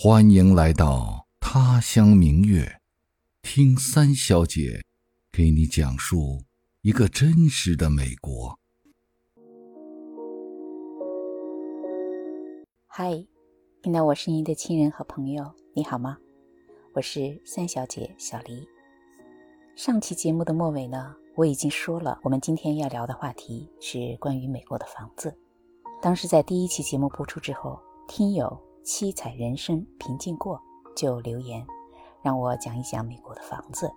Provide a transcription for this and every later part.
欢迎来到他乡明月，听三小姐给你讲述一个真实的美国。嗨，听到我声音的亲人和朋友，你好吗？我是三小姐小黎。上期节目的末尾呢，我已经说了，我们今天要聊的话题是关于美国的房子。当时在第一期节目播出之后，听友。七彩人生平静过，就留言让我讲一讲美国的房子。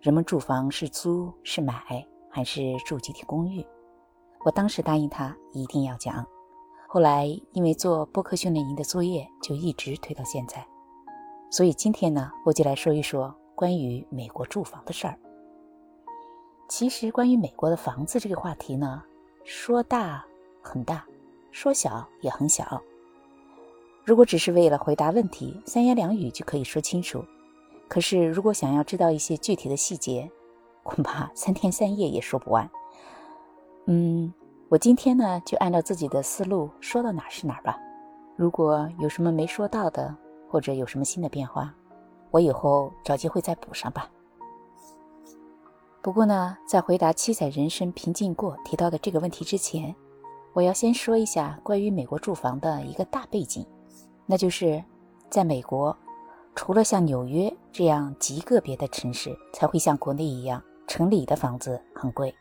人们住房是租是买还是住集体公寓？我当时答应他一定要讲，后来因为做播客训练营的作业，就一直推到现在。所以今天呢，我就来说一说关于美国住房的事儿。其实关于美国的房子这个话题呢，说大很大，说小也很小。如果只是为了回答问题，三言两语就可以说清楚。可是，如果想要知道一些具体的细节，恐怕三天三夜也说不完。嗯，我今天呢，就按照自己的思路说到哪是哪儿吧。如果有什么没说到的，或者有什么新的变化，我以后找机会再补上吧。不过呢，在回答七彩人生平静过提到的这个问题之前，我要先说一下关于美国住房的一个大背景。那就是，在美国，除了像纽约这样极个别的城市才会像国内一样，城里的房子很贵。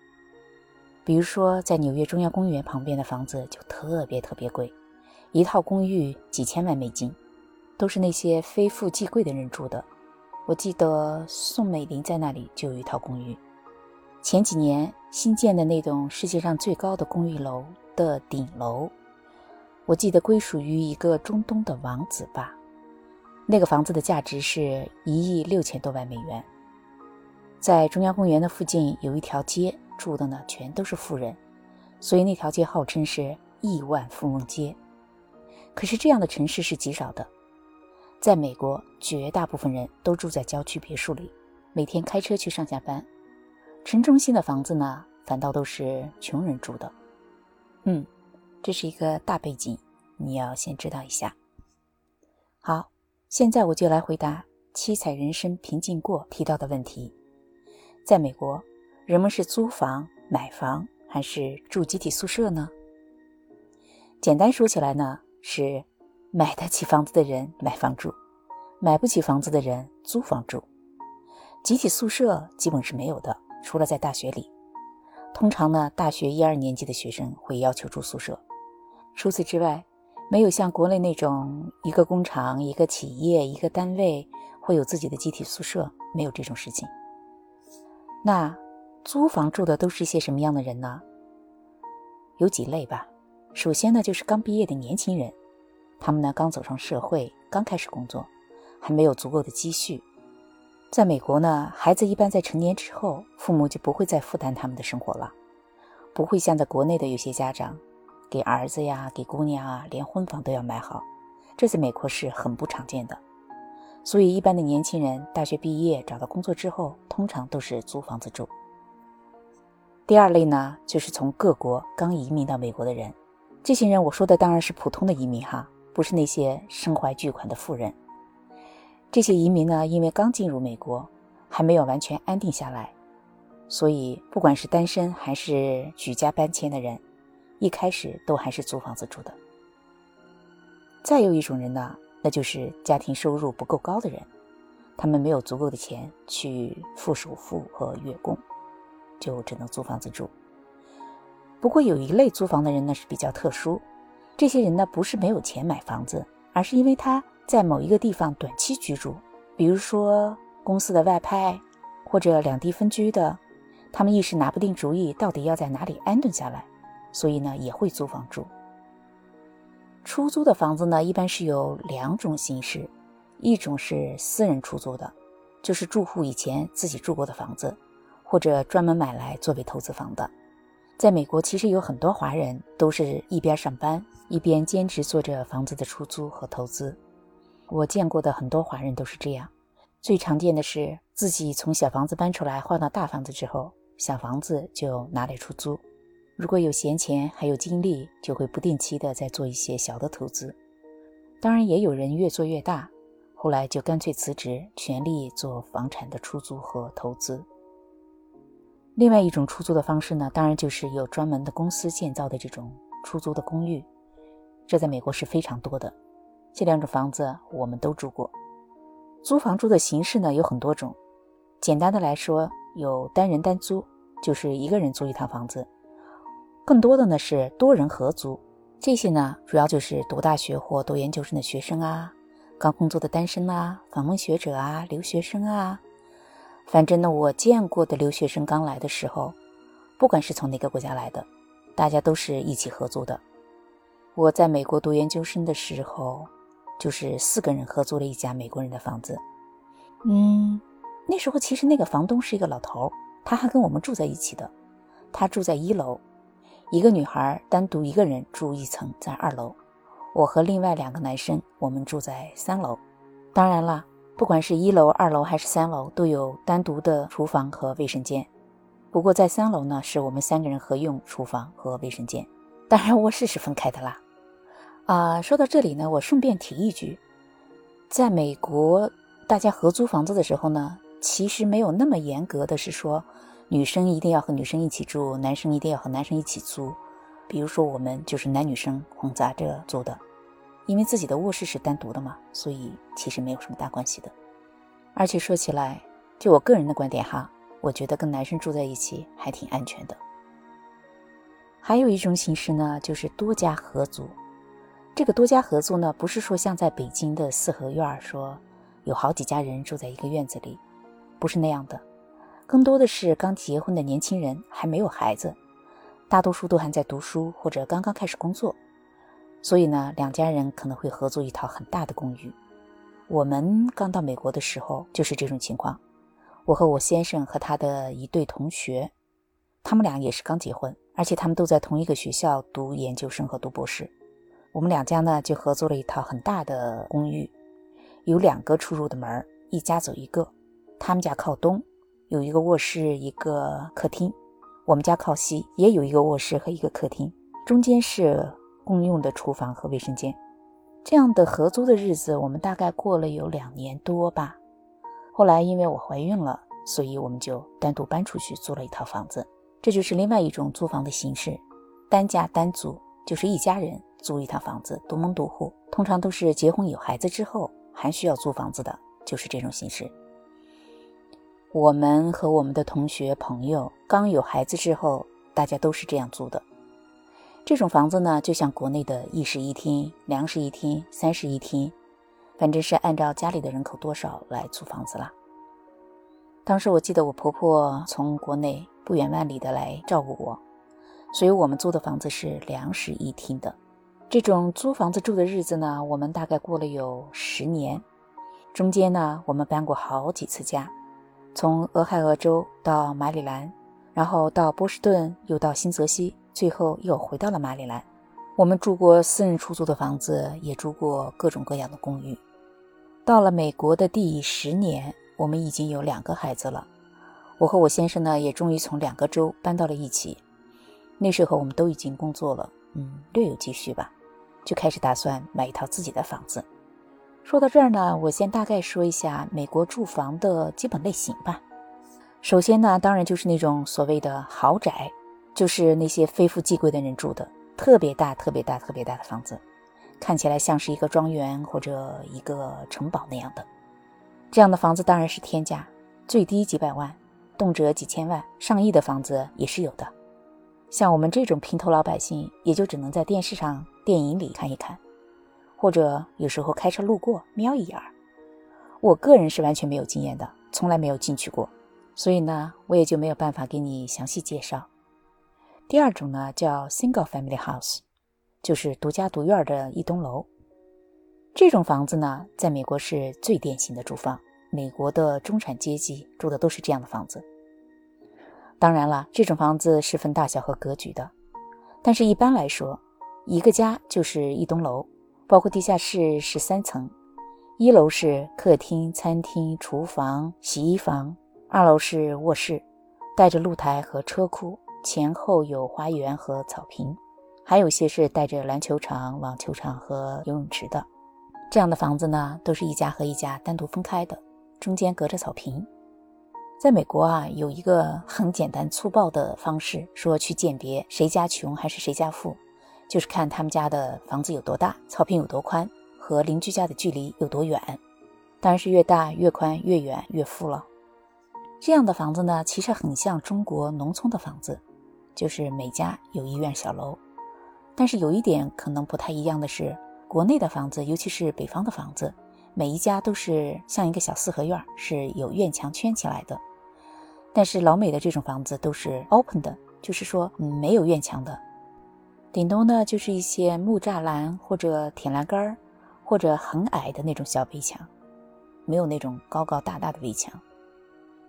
比如说，在纽约中央公园旁边的房子就特别特别贵，一套公寓几千万美金，都是那些非富即贵的人住的。我记得宋美龄在那里就有一套公寓。前几年新建的那栋世界上最高的公寓楼的顶楼。我记得归属于一个中东的王子吧，那个房子的价值是一亿六千多万美元。在中央公园的附近有一条街，住的呢全都是富人，所以那条街号称是亿万富翁街。可是这样的城市是极少的，在美国，绝大部分人都住在郊区别墅里，每天开车去上下班。城中心的房子呢，反倒都是穷人住的。嗯。这是一个大背景，你要先知道一下。好，现在我就来回答七彩人生平静过提到的问题：在美国，人们是租房、买房还是住集体宿舍呢？简单说起来呢，是买得起房子的人买房住，买不起房子的人租房住。集体宿舍基本是没有的，除了在大学里。通常呢，大学一二年级的学生会要求住宿舍。除此之外，没有像国内那种一个工厂、一个企业、一个单位会有自己的集体宿舍，没有这种事情。那租房住的都是一些什么样的人呢？有几类吧。首先呢，就是刚毕业的年轻人，他们呢刚走上社会，刚开始工作，还没有足够的积蓄。在美国呢，孩子一般在成年之后，父母就不会再负担他们的生活了，不会像在国内的有些家长。给儿子呀，给姑娘啊，连婚房都要买好，这在美国是很不常见的。所以，一般的年轻人大学毕业找到工作之后，通常都是租房子住。第二类呢，就是从各国刚移民到美国的人。这些人，我说的当然是普通的移民哈，不是那些身怀巨款的富人。这些移民呢，因为刚进入美国，还没有完全安定下来，所以不管是单身还是举家搬迁的人。一开始都还是租房子住的。再有一种人呢，那就是家庭收入不够高的人，他们没有足够的钱去付首付和月供，就只能租房子住。不过有一类租房的人呢是比较特殊，这些人呢不是没有钱买房子，而是因为他在某一个地方短期居住，比如说公司的外派或者两地分居的，他们一时拿不定主意，到底要在哪里安顿下来。所以呢，也会租房住。出租的房子呢，一般是有两种形式，一种是私人出租的，就是住户以前自己住过的房子，或者专门买来作为投资房的。在美国，其实有很多华人都是一边上班一边兼职做着房子的出租和投资。我见过的很多华人都是这样。最常见的是自己从小房子搬出来换到大房子之后，小房子就拿来出租。如果有闲钱还有精力，就会不定期的再做一些小的投资。当然，也有人越做越大，后来就干脆辞职，全力做房产的出租和投资。另外一种出租的方式呢，当然就是有专门的公司建造的这种出租的公寓，这在美国是非常多的。这两种房子我们都住过。租房住的形式呢有很多种，简单的来说有单人单租，就是一个人租一套房子；更多的呢是多人合租。这些呢主要就是读大学或读研究生的学生啊，刚工作的单身啊，访问学者啊，留学生啊。反正呢我见过的留学生刚来的时候，不管是从哪个国家来的，大家都是一起合租的。我在美国读研究生的时候。就是四个人合租了一家美国人的房子，嗯，那时候其实那个房东是一个老头，他还跟我们住在一起的。他住在一楼，一个女孩单独一个人住一层，在二楼。我和另外两个男生，我们住在三楼。当然了，不管是一楼、二楼还是三楼，都有单独的厨房和卫生间。不过在三楼呢，是我们三个人合用厨房和卫生间，当然卧室是分开的啦。啊，说到这里呢，我顺便提一句，在美国，大家合租房子的时候呢，其实没有那么严格的是说，女生一定要和女生一起住，男生一定要和男生一起租。比如说，我们就是男女生混杂着租的，因为自己的卧室是单独的嘛，所以其实没有什么大关系的。而且说起来，就我个人的观点哈，我觉得跟男生住在一起还挺安全的。还有一种形式呢，就是多家合租。这个多家合租呢，不是说像在北京的四合院儿，说有好几家人住在一个院子里，不是那样的，更多的是刚结婚的年轻人还没有孩子，大多数都还在读书或者刚刚开始工作，所以呢，两家人可能会合租一套很大的公寓。我们刚到美国的时候就是这种情况，我和我先生和他的一对同学，他们俩也是刚结婚，而且他们都在同一个学校读研究生和读博士。我们两家呢就合租了一套很大的公寓，有两个出入的门，一家走一个。他们家靠东，有一个卧室一个客厅；我们家靠西，也有一个卧室和一个客厅，中间是共用的厨房和卫生间。这样的合租的日子，我们大概过了有两年多吧。后来因为我怀孕了，所以我们就单独搬出去租了一套房子。这就是另外一种租房的形式，单家单租，就是一家人。租一套房子，独门独户，通常都是结婚有孩子之后还需要租房子的，就是这种形式。我们和我们的同学朋友刚有孩子之后，大家都是这样租的。这种房子呢，就像国内的一室一厅、两室一厅、三室一厅，反正是按照家里的人口多少来租房子啦。当时我记得我婆婆从国内不远万里的来照顾我，所以我们租的房子是两室一厅的。这种租房子住的日子呢，我们大概过了有十年，中间呢，我们搬过好几次家，从俄亥俄州到马里兰，然后到波士顿，又到新泽西，最后又回到了马里兰。我们住过私人出租的房子，也住过各种各样的公寓。到了美国的第十年，我们已经有两个孩子了，我和我先生呢，也终于从两个州搬到了一起。那时候我们都已经工作了，嗯，略有积蓄吧。就开始打算买一套自己的房子。说到这儿呢，我先大概说一下美国住房的基本类型吧。首先呢，当然就是那种所谓的豪宅，就是那些非富即贵的人住的，特别大、特别大、特别大的房子，看起来像是一个庄园或者一个城堡那样的。这样的房子当然是天价，最低几百万，动辄几千万、上亿的房子也是有的。像我们这种平头老百姓，也就只能在电视上、电影里看一看，或者有时候开车路过瞄一眼。我个人是完全没有经验的，从来没有进去过，所以呢，我也就没有办法给你详细介绍。第二种呢，叫 single family house，就是独家独院的一栋楼。这种房子呢，在美国是最典型的住房，美国的中产阶级住的都是这样的房子。当然了，这种房子是分大小和格局的，但是一般来说，一个家就是一栋楼，包括地下室是三层，一楼是客厅、餐厅、厨房、洗衣房，二楼是卧室，带着露台和车库，前后有花园和草坪，还有些是带着篮球场、网球场和游泳池的。这样的房子呢，都是一家和一家单独分开的，中间隔着草坪。在美国啊，有一个很简单粗暴的方式，说去鉴别谁家穷还是谁家富，就是看他们家的房子有多大，草坪有多宽，和邻居家的距离有多远。当然是越大越宽越远越富了。这样的房子呢，其实很像中国农村的房子，就是每家有一院小楼。但是有一点可能不太一样的是，国内的房子，尤其是北方的房子，每一家都是像一个小四合院，是有院墙圈起来的。但是老美的这种房子都是 open 的，就是说没有院墙的，顶多呢就是一些木栅栏或者铁栏杆儿，或者很矮的那种小围墙，没有那种高高大大的围墙。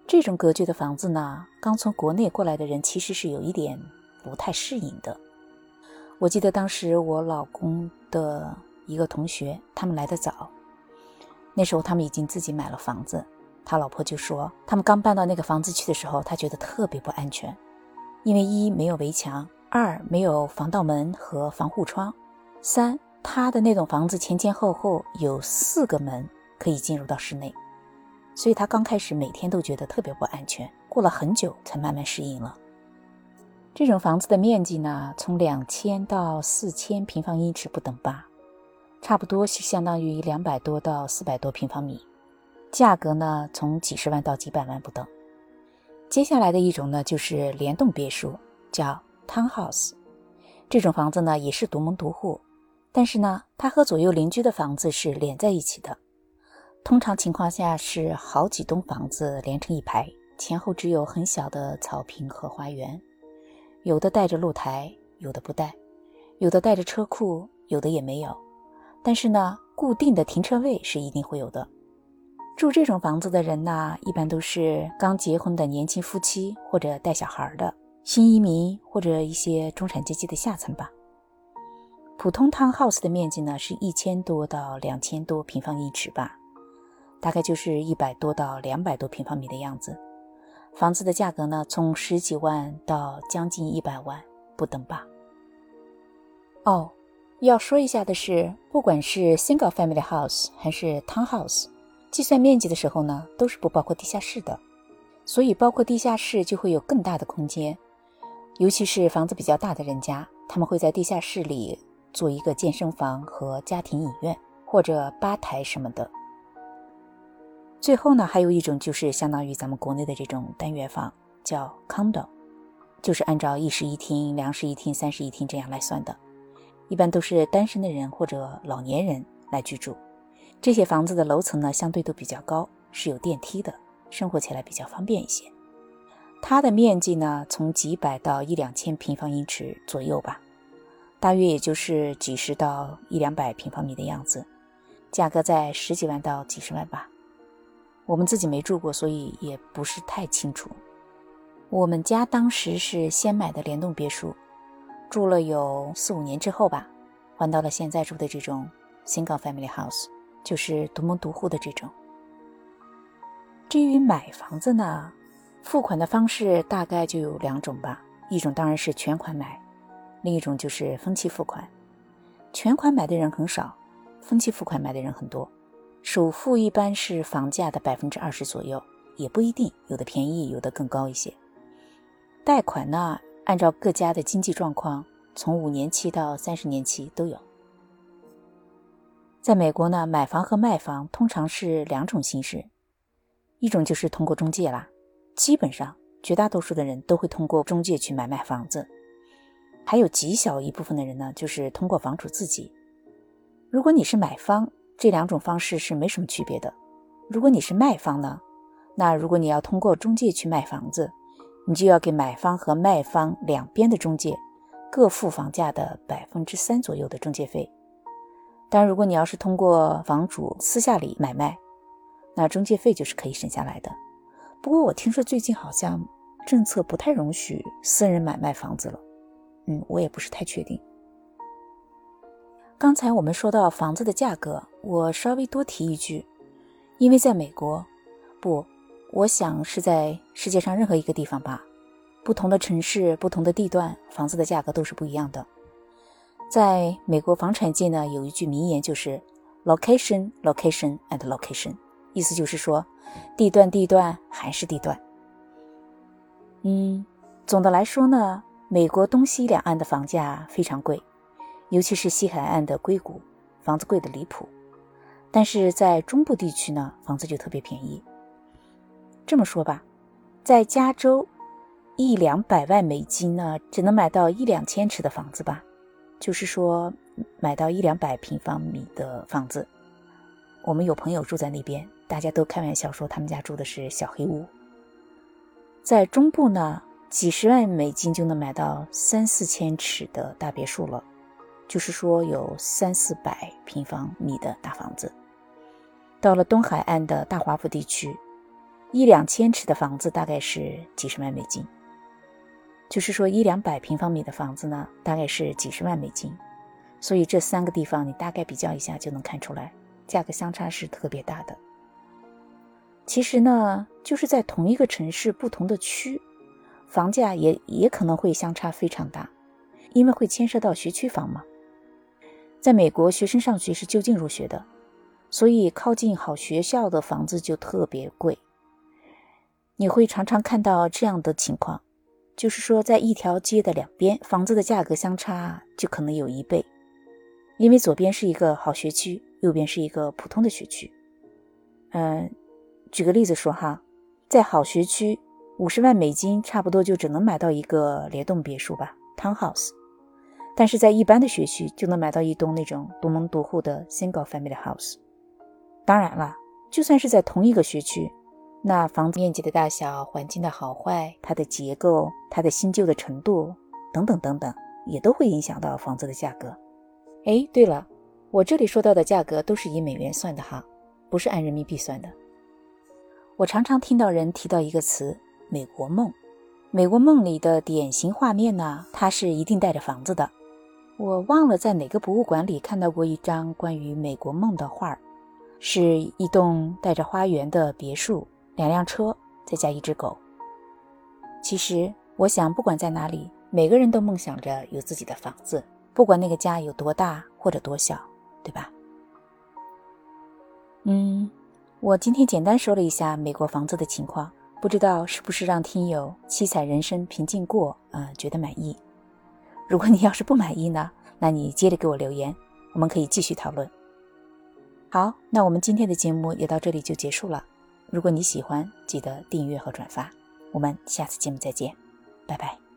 这种格局的房子呢，刚从国内过来的人其实是有一点不太适应的。我记得当时我老公的一个同学，他们来的早，那时候他们已经自己买了房子，他老婆就说，他们刚搬到那个房子去的时候，他觉得特别不安全，因为一没有围墙，二没有防盗门和防护窗，三他的那栋房子前前后后有四个门可以进入到室内。所以他刚开始每天都觉得特别不安全，过了很久才慢慢适应了。这种房子的面积呢，从两千到四千平方英尺不等吧，差不多是相当于两百多到四百多平方米。价格呢，从几十万到几百万不等。接下来的一种呢，就是联动别墅，叫 townhouse。这种房子呢，也是独门独户，但是呢，它和左右邻居的房子是连在一起的。通常情况下是好几栋房子连成一排，前后只有很小的草坪和花园，有的带着露台，有的不带，有的带着车库，有的也没有。但是呢，固定的停车位是一定会有的。住这种房子的人呢，一般都是刚结婚的年轻夫妻，或者带小孩的新移民，或者一些中产阶级的下层吧。普通 townhouse 的面积呢，是一千多到两千多平方英尺吧。大概就是一百多到两百多平方米的样子，房子的价格呢，从十几万到将近一百万不等吧。哦，要说一下的是，不管是 single family house 还是 townhouse，计算面积的时候呢，都是不包括地下室的，所以包括地下室就会有更大的空间，尤其是房子比较大的人家，他们会在地下室里做一个健身房和家庭影院或者吧台什么的。最后呢，还有一种就是相当于咱们国内的这种单元房，叫 condo，就是按照一室一厅、两室一厅、三室一厅这样来算的，一般都是单身的人或者老年人来居住。这些房子的楼层呢，相对都比较高，是有电梯的，生活起来比较方便一些。它的面积呢，从几百到一两千平方英尺左右吧，大约也就是几十到一两百平方米的样子，价格在十几万到几十万吧。我们自己没住过，所以也不是太清楚。我们家当时是先买的联动别墅，住了有四五年之后吧，换到了现在住的这种 single family house，就是独门独户的这种。至于买房子呢，付款的方式大概就有两种吧，一种当然是全款买，另一种就是分期付款。全款买的人很少，分期付款买的人很多。首付一般是房价的百分之二十左右，也不一定，有的便宜，有的更高一些。贷款呢，按照各家的经济状况，从五年期到三十年期都有。在美国呢，买房和卖房通常是两种形式，一种就是通过中介啦，基本上绝大多数的人都会通过中介去买卖房子，还有极小一部分的人呢，就是通过房主自己。如果你是买方，这两种方式是没什么区别的。如果你是卖方呢，那如果你要通过中介去卖房子，你就要给买方和卖方两边的中介各付房价的百分之三左右的中介费。但如果你要是通过房主私下里买卖，那中介费就是可以省下来的。不过我听说最近好像政策不太容许私人买卖房子了，嗯，我也不是太确定。刚才我们说到房子的价格，我稍微多提一句，因为在美国，不，我想是在世界上任何一个地方吧，不同的城市、不同的地段，房子的价格都是不一样的。在美国房产界呢，有一句名言就是 location, location and location，意思就是说，地段、地段还是地段。嗯，总的来说呢，美国东西两岸的房价非常贵，尤其是西海岸的硅谷，房子贵的离谱。但是在中部地区呢，房子就特别便宜。这么说吧，在加州，一两百万美金呢，只能买到一两千尺的房子吧，就是说。买到一两百平方米的房子，我们有朋友住在那边，大家都开玩笑说他们家住的是小黑屋。在中部呢，几十万美金就能买到三四千尺的大别墅了，就是说有三四百平方米的大房子。到了东海岸的大华府地区，一两千尺的房子大概是几十万美金，就是说一两百平方米的房子呢，大概是几十万美金。所以这三个地方你大概比较一下就能看出来，价格相差是特别大的。其实呢，就是在同一个城市不同的区，房价也也可能会相差非常大，因为会牵涉到学区房嘛。在美国，学生上学是就近入学的，所以靠近好学校的房子就特别贵。你会常常看到这样的情况，就是说在一条街的两边，房子的价格相差就可能有一倍。因为左边是一个好学区，右边是一个普通的学区。嗯，举个例子说哈，在好学区，五十万美金差不多就只能买到一个联动别墅吧，townhouse。但是在一般的学区，就能买到一栋那种独门独户的 single family house。当然了，就算是在同一个学区，那房子面积的大小、环境的好坏、它的结构、它的新旧的程度等等等等，也都会影响到房子的价格。哎，对了，我这里说到的价格都是以美元算的哈，不是按人民币算的。我常常听到人提到一个词“美国梦”，美国梦里的典型画面呢，它是一定带着房子的。我忘了在哪个博物馆里看到过一张关于美国梦的画儿，是一栋带着花园的别墅，两辆车，再加一只狗。其实，我想不管在哪里，每个人都梦想着有自己的房子。不管那个家有多大或者多小，对吧？嗯，我今天简单说了一下美国房子的情况，不知道是不是让听友七彩人生平静过啊觉得满意？如果你要是不满意呢，那你接着给我留言，我们可以继续讨论。好，那我们今天的节目也到这里就结束了。如果你喜欢，记得订阅和转发。我们下次节目再见，拜拜。